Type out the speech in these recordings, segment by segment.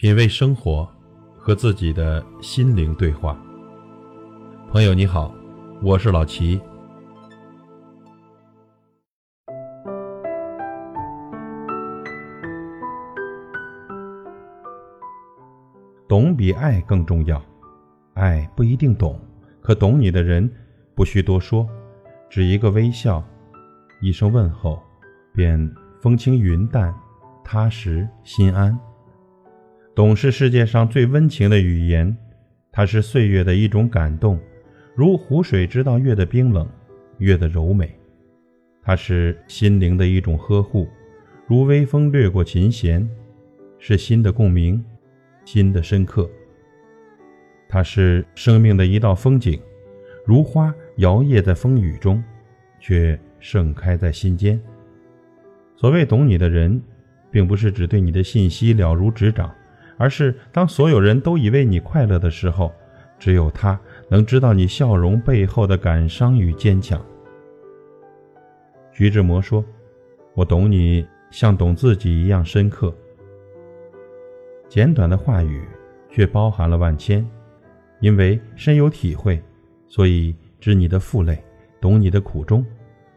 品味生活，和自己的心灵对话。朋友你好，我是老齐。懂比爱更重要，爱不一定懂，可懂你的人不需多说，只一个微笑，一声问候，便风轻云淡，踏实心安。懂是世界上最温情的语言，它是岁月的一种感动，如湖水知道月的冰冷，月的柔美；它是心灵的一种呵护，如微风掠过琴弦，是心的共鸣，心的深刻。它是生命的一道风景，如花摇曳在风雨中，却盛开在心间。所谓懂你的人，并不是只对你的信息了如指掌。而是当所有人都以为你快乐的时候，只有他能知道你笑容背后的感伤与坚强。徐志摩说：“我懂你，像懂自己一样深刻。”简短的话语，却包含了万千。因为深有体会，所以知你的负累，懂你的苦衷；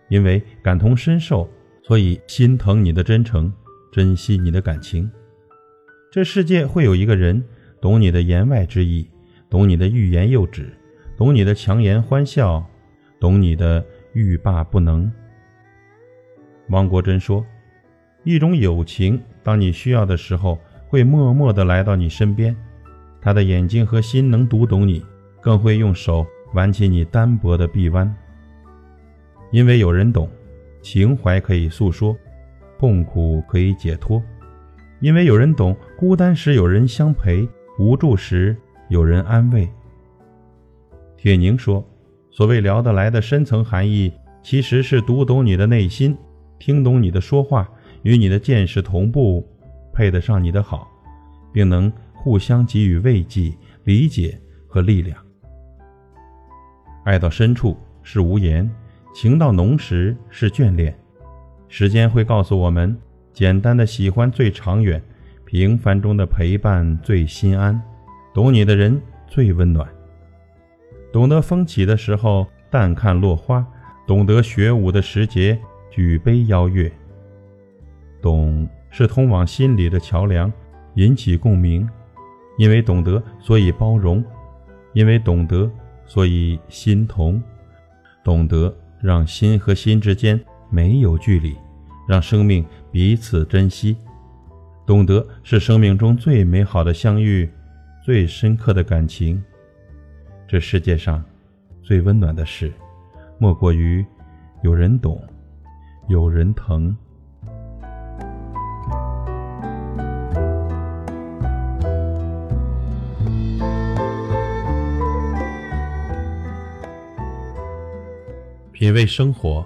因为感同身受，所以心疼你的真诚，珍惜你的感情。这世界会有一个人懂你的言外之意，懂你的欲言又止，懂你的强颜欢笑，懂你的欲罢不能。汪国真说：“一种友情，当你需要的时候，会默默地来到你身边。他的眼睛和心能读懂你，更会用手挽起你单薄的臂弯。因为有人懂，情怀可以诉说，痛苦可以解脱。”因为有人懂，孤单时有人相陪，无助时有人安慰。铁凝说：“所谓聊得来的深层含义，其实是读懂你的内心，听懂你的说话，与你的见识同步，配得上你的好，并能互相给予慰藉、理解和力量。爱到深处是无言，情到浓时是眷恋。时间会告诉我们。”简单的喜欢最长远，平凡中的陪伴最心安，懂你的人最温暖。懂得风起的时候淡看落花，懂得雪舞的时节举杯邀月。懂是通往心里的桥梁，引起共鸣。因为懂得，所以包容；因为懂得，所以心同。懂得让心和心之间没有距离。让生命彼此珍惜，懂得是生命中最美好的相遇，最深刻的感情。这世界上最温暖的事，莫过于有人懂，有人疼。品味生活。